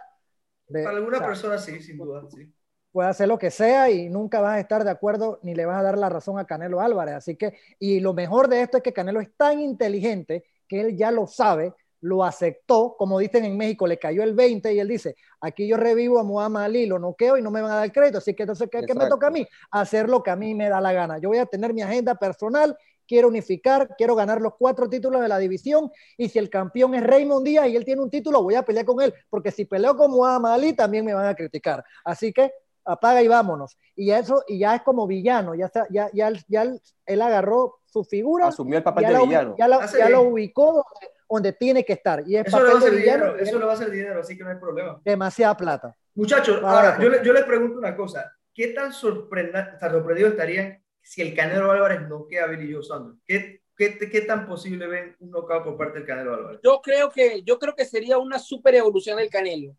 De-
Para alguna
o sea,
persona sí, sin duda, sí.
Puede hacer lo que sea y nunca vas a estar de acuerdo ni le vas a dar la razón a Canelo Álvarez. Así que, y lo mejor de esto es que Canelo es tan inteligente que él ya lo sabe, lo aceptó, como dicen en México, le cayó el 20 y él dice, aquí yo revivo a Muhammad Ali, lo noqueo y no me van a dar crédito. Así que entonces, ¿qué, qué me toca a mí? Hacer lo que a mí me da la gana. Yo voy a tener mi agenda personal, quiero unificar, quiero ganar los cuatro títulos de la división y si el campeón es Raymond Díaz y él tiene un título, voy a pelear con él, porque si peleo con Muhammad Ali también me van a criticar. Así que apaga y vámonos. Y eso, y ya es como villano, ya, está, ya, ya, ya él, él agarró su figura,
Asumió el papel
ya,
de
la,
villano.
ya, la-
Hace
ya lo ubicó donde, donde tiene que estar. Y es
Eso le va a
papel
hacer
villano,
dinero, eso
es
le va a hacer dinero, así que no hay problema.
demasiada plata.
Muchachos, ahora,
pues.
yo, le- yo les pregunto una cosa. ¿Qué tan, sorprenda, tan sorprendidos estarían si el Canelo Álvarez a Billy Joe Saunders? ¿Qué, qué, qué tan posible ven un knockout por parte del Canelo Álvarez?
Yo creo que, yo creo que sería una super evolución del Canelo.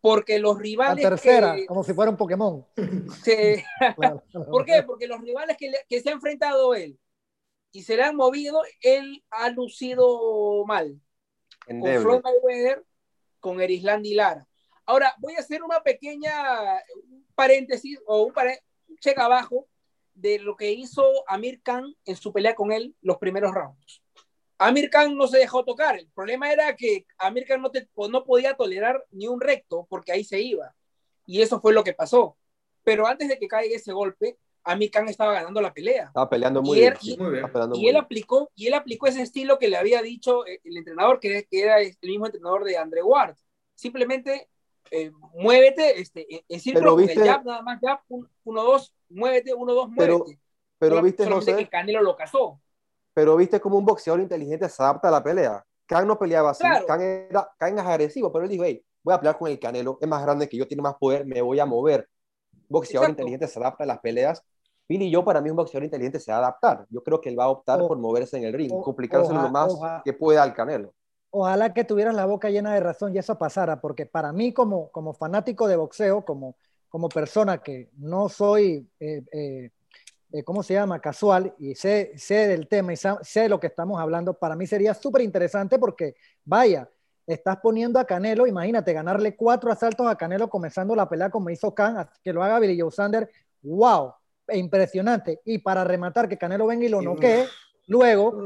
Porque los
La
rivales
tercera,
que
como si fuera un Pokémon.
se-
Claro.
¿Por qué? Porque los rivales que, le- que se ha enfrentado él y se le han movido, él ha lucido mal. Con
Endeble.
Floyd Mayweather, con Erislandi Lara. Ahora, voy a hacer una pequeña un paréntesis o un, pare- un check abajo de lo que hizo Amir Khan en su pelea con él los primeros rounds. Amir Khan no se dejó tocar. El problema era que Amir Khan no, te- no podía tolerar ni un recto porque ahí se iba. Y eso fue lo que pasó. Pero antes de que caiga ese golpe, Amir Khan estaba ganando la pelea.
Estaba peleando muy
Y
bien.
él-
Muy
Y
muy
él
bien.
aplicó, y él aplicó ese estilo que le había dicho eh, el entrenador, que, que era el mismo entrenador de Andre Ward. Simplemente eh, muévete este, en, círculo
Pero viste-
el jab, nada más jab, 1-2, muévete, 1-2,
Pero-
muévete.
Pero
Solo-
viste, José,
que Canelo lo cazó.
Pero viste como un boxeador inteligente se adapta a la pelea. Khan no peleaba así.
Claro.
Khan, era, Khan es agresivo, pero él dijo, hey, voy a pelear con el Canelo, es más grande que yo, tiene más poder, me voy a mover. Boxeador
Exacto.
inteligente se adapta a las peleas. Billy yo para mí un boxeador inteligente se va a adaptar. Yo creo que él va a optar
O-
por moverse en el ring,
o- oja-
lo más
oja-
que pueda al Canelo.
Ojalá que tuvieras la boca llena de razón y eso pasara, porque para mí como, como fanático de boxeo, como, como persona que no soy, eh, eh, eh, ¿cómo se llama? Casual y sé, sé del tema y sé de lo que estamos hablando, para mí sería súper interesante porque, vaya, estás poniendo a Canelo, imagínate, ganarle cuatro asaltos a Canelo comenzando la pelea como hizo Khan, que lo haga Billy Joe Sander, wow, impresionante. Y para rematar que Canelo venga y lo noquee, luego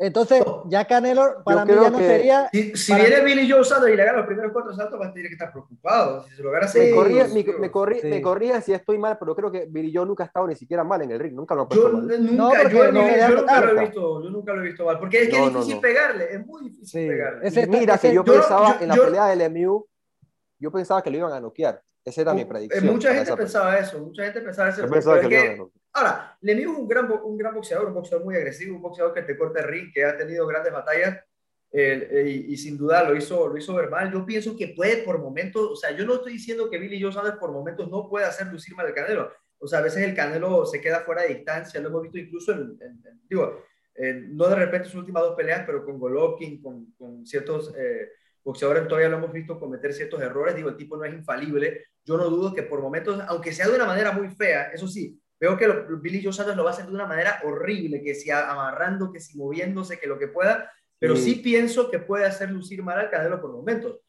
Entonces, ya Canelo para mí ya no sería.
Si, si viene Billy Joe Sanders y le gana los primeros cuatro saltos, va a tener que estar preocupado. Si se lo gana,
sí, me, corría, me, me, corrí, sí. me, corría, si estoy mal, pero creo que Billy Joe nunca ha estado ni siquiera mal en el ring. Nunca lo ha puesto
yo,
mal.
Nunca, no, yo, no, yo, nunca lo he visto, yo nunca lo he visto mal. Porque es que es difícil pegarle. Es muy difícil sí. pegarle.
Ese, mira, ese, que yo, pensaba en la pelea del MU, yo pensaba que lo iban a noquear. Esa era mi predicción.
Mucha gente pensaba eso. Mucha gente pensaba eso.
Pensaba que que,
ahora, Lemieux es un gran, un gran boxeador, un boxeador muy agresivo, un boxeador que te corta el ring, que ha tenido grandes batallas eh, y, y, sin duda lo hizo, lo hizo ver mal. Yo pienso que puede por momentos, o sea, yo no estoy diciendo que Billy Joe Sanders por momentos no puede hacer lucir mal el Canelo. O sea, a veces el Canelo se queda fuera de distancia, lo hemos visto incluso en, en, en digo, no de repente sus últimas dos peleas, pero con Golovkin, con, con ciertos eh, boxeadores todavía lo hemos visto cometer ciertos errores. Digo, el tipo no es infalible. Yo no dudo que por momentos, aunque sea de una manera muy fea, eso sí, veo que lo, Billy Joe Sanders lo va a hacer de una manera horrible, que si amarrando, que si moviéndose, que lo que pueda, pero sí. sí pienso que puede hacer lucir mal al Canelo por momentos.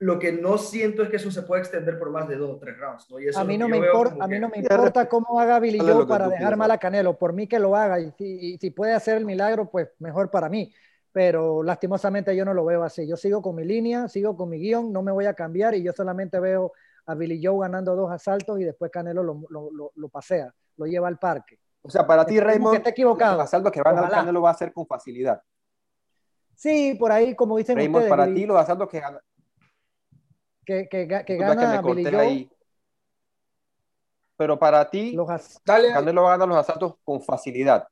Lo que no siento es que eso se puede extender por más de dos o tres rounds. ¿no? Y eso
a, mí no me importa, a mí no me importa cómo haga Billy Joe para dejar mal a Canelo. Por mí que lo haga. Y si, y si puede hacer el milagro, pues mejor para mí. Pero lastimosamente yo no lo veo así. Yo sigo con mi línea, sigo con mi guion, no me voy a cambiar y yo solamente veo a Billy Joe ganando dos asaltos y después Canelo lo, lo, lo, lo pasea, lo lleva al parque.
O sea, para ti, Raymond,
está equivocado.
los asaltos que van al Canelo va a ser con facilidad.
Sí, por ahí, como dicen
Raymond,
ustedes.
para ti los asaltos que gana...
Que, que, que gana
que
Billy Joe.
Ahí. Pero para ti,
los as...
Canelo va a ganar los asaltos con facilidad.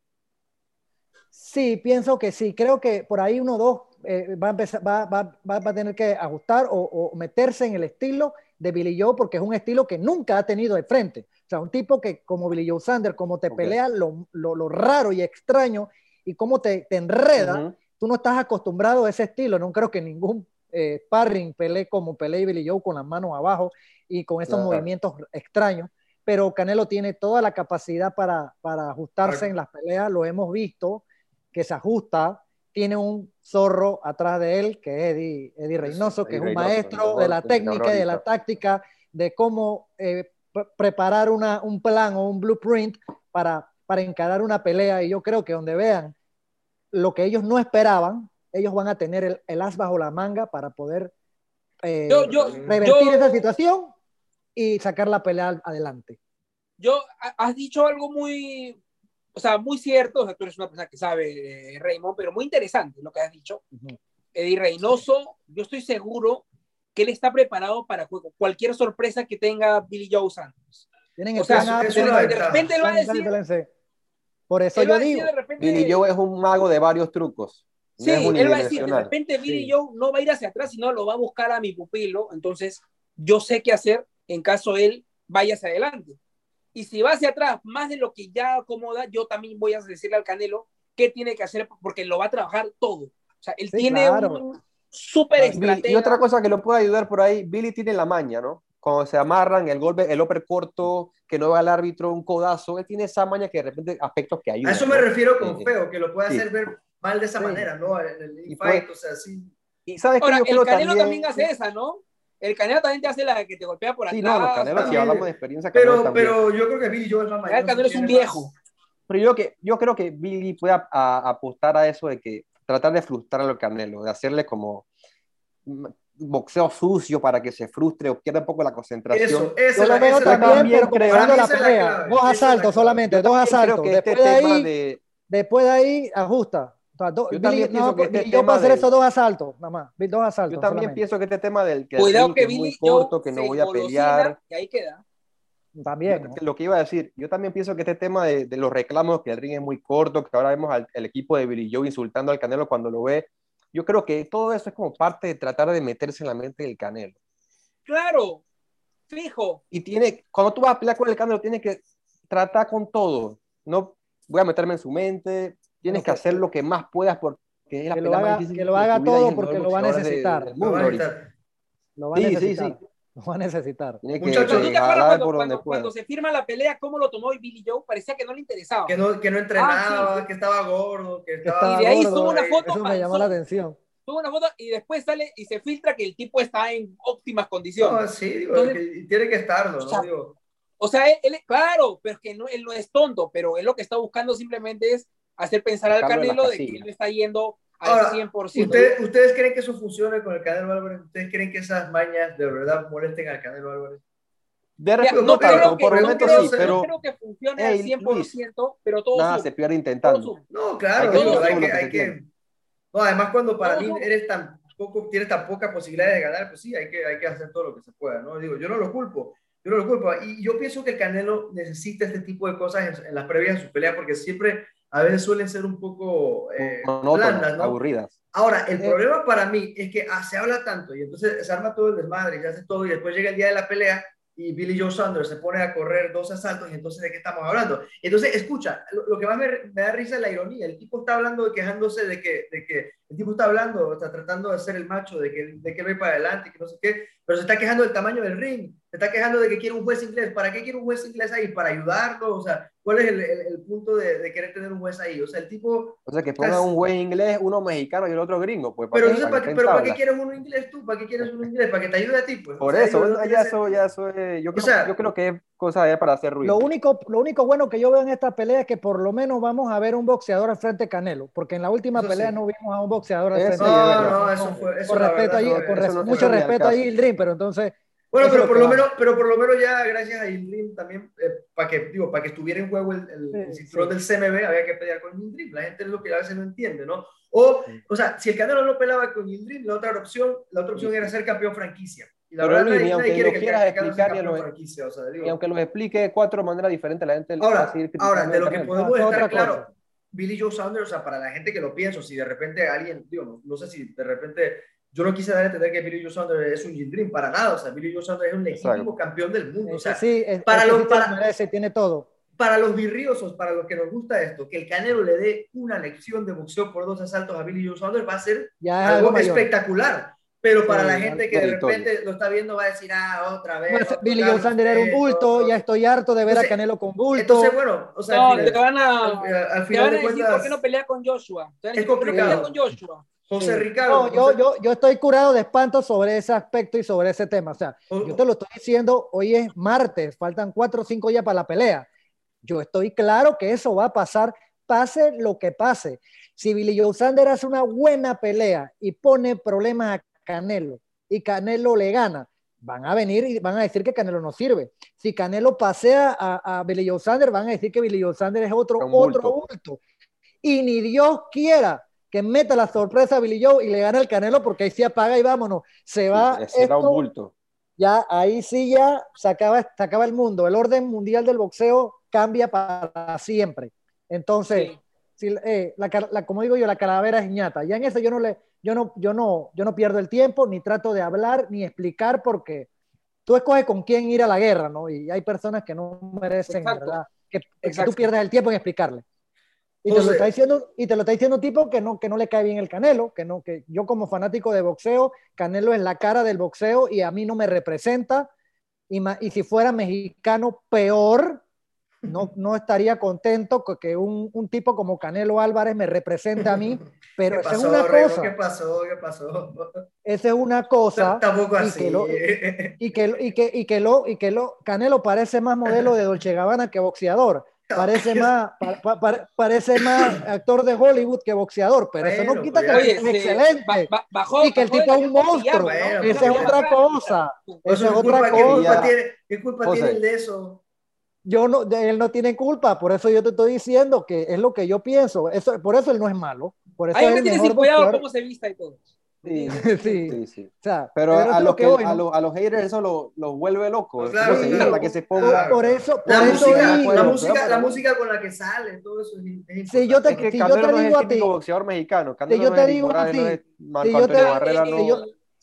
Sí, pienso que sí. Creo que por ahí uno o dos eh, va, a empezar, va, va, va, a tener que ajustar o, o, meterse en el estilo de Billy Joe porque es un estilo que nunca ha tenido de frente. Sea, un tipo que como Billy Joe Sanders, como te okay. pelea lo, lo, lo, raro y extraño y cómo te, te enreda, uh -huh. tú no estás acostumbrado a ese estilo. No creo que ningún eh, sparring pelee como pelea Billy Joe con las manos abajo y con esos claro. movimientos extraños. Pero Canelo tiene toda la capacidad para, para ajustarse claro. en las peleas, lo hemos visto, que se ajusta, tiene un zorro atrás de él, que es Eddie, Eddie Reynoso, que Eddie es un Reynoso, maestro de la técnica y de la táctica, de cómo eh, preparar una, un plan o un blueprint para, para encarar una pelea. Y yo creo que donde vean lo que ellos no esperaban, ellos van a tener el, el as bajo la manga para poder eh, yo, yo, revertir yo, esa situación y sacar la pelea adelante.
Yo, has dicho algo muy, o sea, muy cierto, o sea, tú eres una persona que sabe, eh, Raymond, pero muy interesante lo que has dicho. Uh -huh. Eddie Reynoso, yo estoy seguro que él está preparado para cualquier sorpresa que tenga Billy Joe Santos.
Tienen o sea,
es de, de repente él va a decir...
Por eso yo digo,
repente, Billy Joe es un mago de varios trucos.
Sí, él va a decir, de repente Billy sí. Joe no va a ir hacia atrás, sino lo va a buscar a mi pupilo, entonces yo sé qué hacer en caso él vaya hacia adelante. Y si va hacia atrás más de lo que ya acomoda, yo también voy a decirle al Canelo qué tiene que hacer porque lo va a trabajar todo. O sea, él sí, tiene claro. un súper
estratega. Y otra cosa que lo puede ayudar por ahí, Billy tiene la maña, ¿no? Cuando se amarran, el golpe, el upper corto, que no va al árbitro, un codazo, él tiene esa maña que de repente aspectos que ayudan.
A eso me ¿no? refiero con sí, feo, que lo puede sí. hacer ver mal de esa sí. manera, ¿no? En el fight, o sea, sí.
Y sabes Ahora, que yo el Canelo también... también hace esa, ¿no? El Canelo también te hace la que te golpea por atrás.
Sí, no, los Canelos, si hablamos de experiencia,
pero, pero yo creo que Billy Joe es más mayor.
El Canelo es un viejo.
Más. Pero yo, que, yo creo que Billy puede a, a, apostar a eso de que tratar de frustrar al Canelo, de hacerle como boxeo sucio para que se frustre o pierda un poco la concentración.
Eso, eso, yo lo veo también preparando la pelea. Dos asaltos solamente, dos asaltos. Este después, este de ahí, de... después de ahí, ajusta. Do, yo Billy, no, que este yo puedo hacer del... esos dos asaltos, nada más. Dos asaltos.
Yo también solamente. pienso que este tema del
que, Cuidado que,
es muy corto, que no voy a pelear.
Y ahí queda.
También. ¿no?
Lo que iba a decir, yo también pienso que este tema de, de, los reclamos, que el ring es muy corto, que ahora vemos al el equipo de Billy Joe insultando al Canelo cuando lo ve, yo creo que todo eso es como parte de tratar de meterse en la mente del Canelo.
Claro, fijo.
Y tiene, cuando tú vas a pelear con el Canelo, tienes que tratar con todo. No voy a meterme en su mente, tienes que hacer lo que más puedas porque es la
que lo haga, que lo haga todo porque lo va a necesitar. De,
lo va a necesitar.
Lo va a necesitar. Sí, sí, sí. Lo va a necesitar.
Muchachos, ¿tú te acuerdas cuando, cuando, cuando, se firma la pelea, cómo lo tomó Billy Joe? Parecía que no le interesaba.
Que no, que no entrenaba, ah, sí. que estaba gordo, que estaba...
y de ahí subo una foto.
Eso me llamó la atención.
Subo una foto y después sale y se filtra que el tipo está en óptimas condiciones.
No, sí, digo, Entonces, que tiene que estarlo, ¿no? O sea, digo.
o sea él, él, claro, pero es que no, él no es tonto, pero él lo que está buscando simplemente es hacer pensar al
Sacarlo de las
Canelo de que él está yendo al
Ahora,
100%.
¿Ustedes, ¿Ustedes creen que eso funcione con el Canelo Álvarez? ¿Ustedes creen que esas mañas de verdad molesten al Canelo Álvarez?
De
Ya,
repente,
no
no
creo
tanto,
que-
por
no
momentos
creo-
sí,
no
pero
creo que funcione al 100%, pero todo
nada
suma,
se pierde intentando.
No, claro,
Hay que
hay que, hay que-. No, además cuando para
No,
mí
no.
eres tan poco, tienes tan pocas posibilidades de ganar, pues sí, hay que, hay que hacer todo lo que se pueda, ¿no? Digo, yo no lo culpo, yo no lo culpo. Y yo pienso que el Canelo necesita este tipo de cosas en, en las previas de su pelea, porque siempre, a veces suelen ser un poco eh, blandas, ¿no?
aburridas.
Ahora, el
Eh.
problema para mí es que ah, se habla tanto y entonces se arma todo el desmadre y se hace todo y después llega el día de la pelea y Billy Joe Saunders se pone a correr dos asaltos y entonces ¿de qué estamos hablando? Entonces, escucha, lo, lo que más me, me, da risa es la ironía. El tipo está hablando, quejándose de que, de que el tipo está hablando, está tratando de ser el macho, de que, de que ve para adelante, que no sé qué, pero se está quejando del tamaño del ring, se está quejando de que quiere un juez inglés. ¿Para qué quiere un juez inglés ahí? ¿Para ayudarlo? O sea, ¿cuál es el, el, el punto de, de, querer tener un juez ahí? O sea, el tipo...
O sea, que ponga un juez inglés, uno mexicano y el otro gringo. Pues,
pero,
que,
entonces, ¿para, qué, pero ¿para qué quieres uno inglés tú? ¿Para qué quieres uno inglés? ¿Para que te ayude a ti? Pues?
Por
o sea,
eso,
no
ya, eso, ya eso es, yo, creo,
o sea,
yo creo que es cosa de para hacer ruido.
Lo único, lo único bueno que yo veo en esta pelea es que por lo menos vamos a ver un boxeador al frente de Canelo, porque en la última
Eso
pelea
sí.
no vimos a un boxeador al frente de
es
No, no, eso fue... Eso
con respeto
verdad,
ahí,
no,
con res-
no-
mucho
no-
respeto ahí, Dream, pero entonces
Bueno, pero por,
lo
menos, pero por lo menos ya gracias a Dream también, eh, para que, digo, para que estuviera en juego el, el, el
Sí,
cinturón
sí.
del CMB, había que pelear con Dream. La gente es lo que a veces no entiende, ¿no? O,
Sí.
o sea, si el Canelo no pelaba con Dream, la otra opción, la otra opción era ser campeón franquicia. Y la
Pero,
verdad, nadie,
ni aunque
nadie
lo quieras explicar, ni lo-
franquicia, o sea, digo.
Y aunque lo explique de cuatro maneras diferentes, la gente va a
Ahora,
seguir
ahora, de lo que podemos estar
otra
claro,
cosa.
Billy Joe Saunders, o sea, para la gente que lo piensa, si de repente alguien, digo, no, no sé si de repente, yo no quise dar a entender que Billy Joe Saunders es un Dream para nada, o sea, Billy Joe Saunders es un legítimo
Exacto.
campeón del mundo, o sea,
sí, es,
para
es que
lo-
sí se lo
para-
merece, tiene todo.
para los virriosos, para los que nos gusta esto, que el Canelo le dé una lección de boxeo por dos asaltos a Billy Joe Saunders va a ser
Ya
algo,
algo
espectacular. Pero para
Sí,
la gente que de repente lo está viendo va a decir, ah, otra vez. Otro
Billy Joe Sander era un bulto,
otro-
ya estoy harto de ver
Entonces-
a Canelo con bulto.
Entonces, bueno, o sea,
No,
al
te van a,
al- al
te
final
van a
de
decir
cuentas,
por qué no pelea con Joshua. Te van a
Es
decir, ¿por qué no pelea
complicado.
con Joshua?
José. Ricardo.
No, yo, yo, yo estoy curado de espanto sobre ese aspecto y sobre ese tema. O sea, yo te lo estoy diciendo, hoy es martes, faltan cuatro o cinco días para la pelea. Yo estoy claro que eso va a pasar, pase lo que pase. Si Billy Joe Sander hace una buena pelea y pone problemas a Canelo y Canelo le gana, van a venir y van a decir que Canelo no sirve. Si Canelo pasea a, a Billy Joe Sander, van a decir que Billy Joe Sander es otro,
bulto.
otro bulto. Y ni Dios quiera que meta la sorpresa a Billy Joe y le gane el Canelo porque ahí se apaga y vámonos. Se va.
Era un bulto.
ya ahí sí ya se acaba, se acaba el mundo. El orden mundial del boxeo cambia para siempre. Entonces,
Sí.
Si, eh, la, como digo yo, la calavera es ñata. Ya en eso yo no le, yo no, yo no, yo no pierdo el tiempo, ni trato de hablar, ni explicar, porque tú escoges con quién ir a la guerra, ¿no? Y hay personas que no merecen,
Exacto.
¿verdad? Que, que tú pierdas el tiempo en explicarle. Y te, lo está diciendo, y te lo está diciendo tipo que no, que no le cae bien el Canelo, que, no, que yo como fanático de boxeo, Canelo es la cara del boxeo y a mí no me representa. Y, ma- y si fuera mexicano, peor, no, no estaría contento con que un, un tipo como Canelo Álvarez me represente a mí, pero
¿Qué
esa es una
Remo?
cosa,
¿Qué pasó? ¿Qué pasó?
esa es una cosa,
Tampoco
y
así.
que lo- y que, y que, y que lo, y que lo, Canelo parece más modelo de Dolce Gabbana que boxeador. Parece más, pa- pa- pa- parece más actor de Hollywood que boxeador, pero eso no
Bueno,
quita
pues
que.
Oye,
es
se-
excelente.
ba- ba- bajó,
Y que el tipo es un monstruo.
Bueno,
Esa es otra cosa. Esa es otra
culpa, ¿qué culpa
cosa.
tiene, ¿qué culpa tiene él de eso?
Yo no, de- él no tiene culpa, por eso yo te estoy diciendo que es lo que yo pienso. Eso, por eso él no es malo. Por eso
Ahí
es
me
el
tienes
mejor
sin cuidado cómo se vista y todo.
Sí,
Sí.
sí, sí.
O sea,
Pero a
lo
que,
voy,
a, los, a los haters eso los los vuelve locos.
Pues claro,
que se
Por,
ponga...
por eso, por
La
eso
música, la,
digo,
la
Bueno,
música,
pero-
la música con la que sale, todo eso es, es
Si yo te-
Es que
si yo
Canelo
te
no es
digo a ti-
boxeador mexicano.
Yo te digo a ti- si yo te-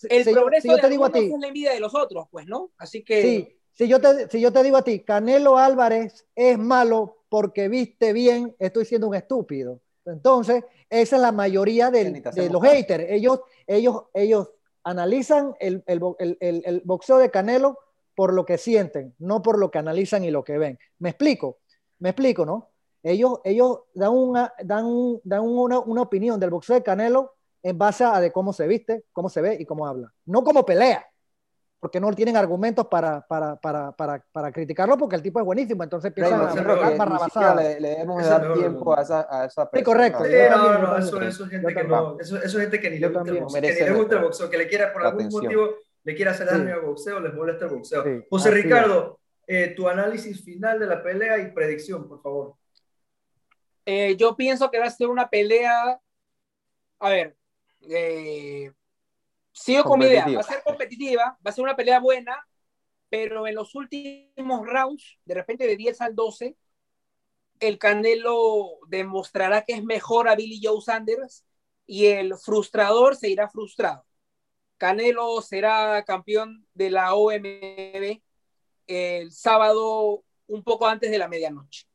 El progreso
si yo
de
te digo a
algunos
ti,
es la envidia de los otros, pues, ¿no? Así que
Sí, si yo, te, si yo te digo a ti, Canelo Álvarez es malo porque viste bien, estoy siendo un estúpido. Entonces, esa es la mayoría del- de los haters. Ellos, ellos, ellos analizan el- el boxeo de Canelo por lo que sienten, no por lo que analizan y lo que ven. ¿Me explico? ¿Me explico, no? Ellos, ellos dan, una, dan, un- dan una, una opinión del boxeo de Canelo en base a de cómo se viste, cómo se ve y cómo habla. No como pelea. Porque no tienen argumentos para, para, para, para, para criticarlo, porque el tipo es buenísimo, entonces empiezan a hablar barrabasadas.
le, le debemos dar
mejor
tiempo a esa, a esa
Sí, correcto.
persona.
Sí, no, no,
yo
eso, es gente que no, eso, eso es gente que ni le gusta el boxeo, que le gusta el
nuestra-
boxeo, que le quiera por algún
atención.
motivo, le quiera hacer daño
Sí.
al boxeo, les molesta el boxeo.
Sí,
José. Ricardo, eh, tu análisis final de la pelea y predicción, por favor.
Eh, yo pienso que va a ser una pelea. A ver, eh, sigo con mi idea. Va a ser competitiva, va a ser una pelea buena, pero en los últimos rounds, de repente de 10 al 12, el Canelo demostrará que es mejor a Billy Joe Sanders y el frustrador se irá frustrado. Canelo será campeón de la OMB el sábado un poco antes de la medianoche.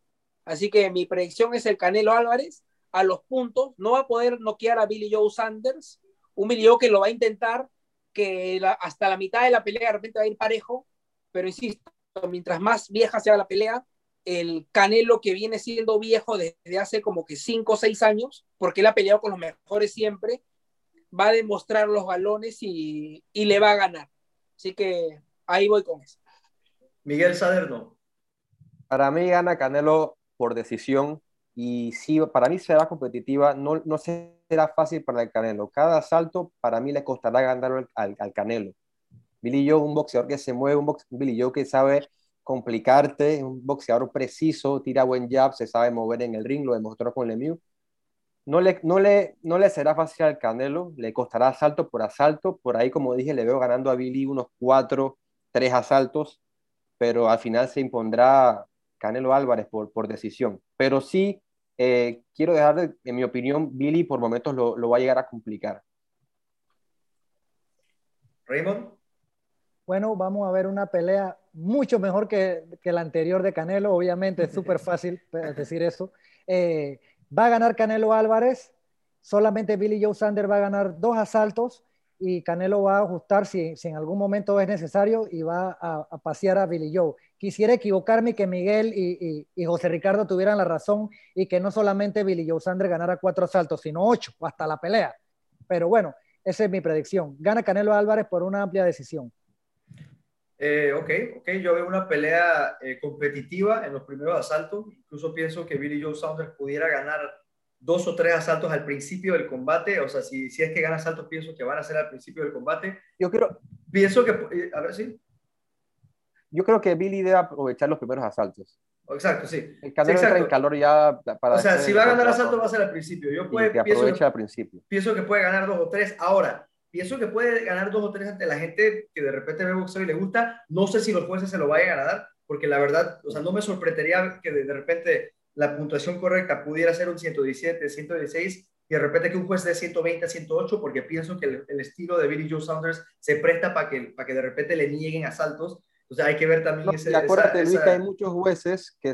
Así que mi predicción es el Canelo Álvarez a los puntos. No va a poder noquear a Billy Joe Sanders. Un Billy que lo va a intentar, que la- hasta la mitad de la pelea de repente va a ir parejo. Pero insisto, mientras más vieja sea la pelea, el Canelo que viene siendo viejo desde hace como que 5 o 6 años, porque él ha peleado con los mejores siempre, va a demostrar los galones y, y le va a ganar. Así que ahí voy con eso.
Miguel Saderno.
Para mí gana Canelo por decisión y sí, para mí será competitiva, no, no será fácil para el Canelo. Cada asalto para mí le costará ganar al, Canelo. Billy Joe, un boxeador que se mueve, un, box, un Billy Joe que sabe complicarte, un boxeador preciso, tira buen jab, se sabe mover en el ring, lo demostró con Lemieux. No le, no, le, no le será fácil al Canelo, le costará asalto por asalto. Por ahí, como dije, le veo ganando a Billy unos cuatro, tres asaltos, pero al final se impondrá Canelo Álvarez por decisión. Pero sí, eh, quiero dejar, en mi opinión, Billy por momentos lo, lo va a llegar a complicar.
Raymond.
Bueno, vamos a ver una pelea mucho mejor que, que la anterior de Canelo, obviamente es súper fácil decir eso. Eh, va a ganar Canelo Álvarez, solamente Billy Joe Sander va a ganar dos asaltos y Canelo va a ajustar si, en algún momento es necesario y va a, pasear a Billy Joe. Quisiera equivocarme que Miguel y, José Ricardo tuvieran la razón y que no solamente Billy Joe Sander ganara cuatro asaltos, sino ocho hasta la pelea. Pero bueno, esa es mi predicción. Gana Canelo Álvarez por una amplia decisión.
Eh, ok, ok, yo veo una pelea eh, competitiva en los primeros asaltos. Incluso pienso que Billy Joe Saunders pudiera ganar dos o tres asaltos al principio del combate. O sea, si, si es que gana asaltos, pienso que van a ser al principio del combate.
Yo creo.
Pienso que. eh, A ver, sí.
Yo creo que Billy debe aprovechar los primeros asaltos.
Exacto, sí.
El Canelo
sí,
entra en calor ya para.
O sea, si va a ganar asaltos, va a ser al principio. Yo puede,
que
pienso,
aprovecha al principio.
Pienso que puede ganar dos o tres. Ahora, pienso que puede ganar dos o tres ante la gente que de repente ve boxeo y le gusta. No sé si los jueces se lo vayan a dar, porque la verdad, o sea, no me sorprendería que de, de repente la puntuación correcta pudiera ser un 117, 116 y de repente que un juez de 120 a 108, porque pienso que el, el estilo de Billy Joe Saunders se presta para que, para que de repente le nieguen asaltos. O sea, hay que ver también
no,
ese.
Y acuérdate,
esa,
Luis,
esa...
que hay muchos jueces que,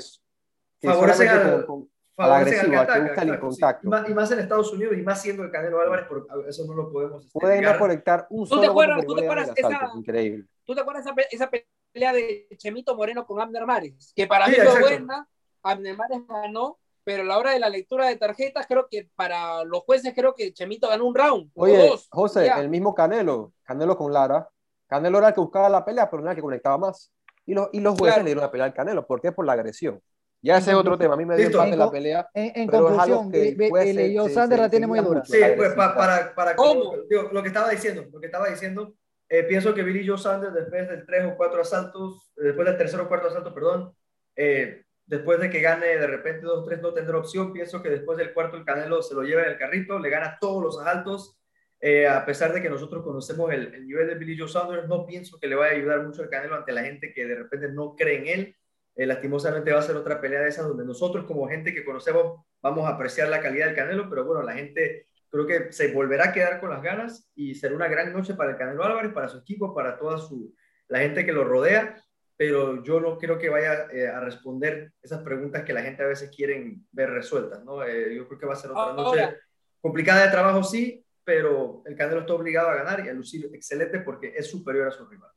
que
favorecen al,
con, con, al agresivo, al que buscan el contacto.
Sí. Y, más, y, más, en Estados Unidos y más siendo el Canelo Álvarez, por eso no lo podemos. Este,
Pueden no conectar un solo
¿Tú te acuerdas, ¿tú te
acuerdas
esa,
increíble.
¿Tú te acuerdas esa, esa, pelea de Chemito Moreno con Abner Mares? Que para sí, mí fue exacto. buena, Abner Mares ganó, pero a la hora de la lectura de tarjetas, creo que para los jueces, creo que Chemito ganó un round.
Oye,
dos,
José, ya. el mismo Canelo, Canelo con Lara, Canelo era el que buscaba la pelea, pero no era el que conectaba más. Y los, y los jueces claro. le dieron la pelea al Canelo. ¿Por qué? Por la agresión. Ya ese es otro tema. A mí me dio empate la pelea.
En, en conclusión, Joe Sander la tiene muy dura.
Sí, pues para, para, para ¿Cómo? Digo, lo que estaba diciendo, lo que estaba diciendo, eh, pienso que Billy Joe Sander después del tres o cuatro asaltos, eh, después del tercer o cuarto asalto, perdón, eh, después de que gane de repente dos o tres no tendrá opción, pienso que después del cuarto el Canelo se lo lleva en el carrito, le gana todos los asaltos, eh, a pesar de que nosotros conocemos el, el, nivel de Billy Joe Saunders, no pienso que le vaya a ayudar mucho el Canelo ante la gente que de repente no cree en él. Eh, lastimosamente va a ser otra pelea de esas donde nosotros como gente que conocemos vamos a apreciar la calidad del Canelo, pero bueno, la gente creo que se volverá a quedar con las ganas y será una gran noche para el Canelo Álvarez, para su equipo, para toda su, la gente que lo rodea, pero yo no creo que vaya eh, a responder esas preguntas que la gente a veces quieren ver resueltas, ¿no? Eh, yo creo que va a ser otra noche Ahora. complicada de trabajo, sí, pero el Canelo está obligado a ganar y a lucir excelente porque es superior a su rival.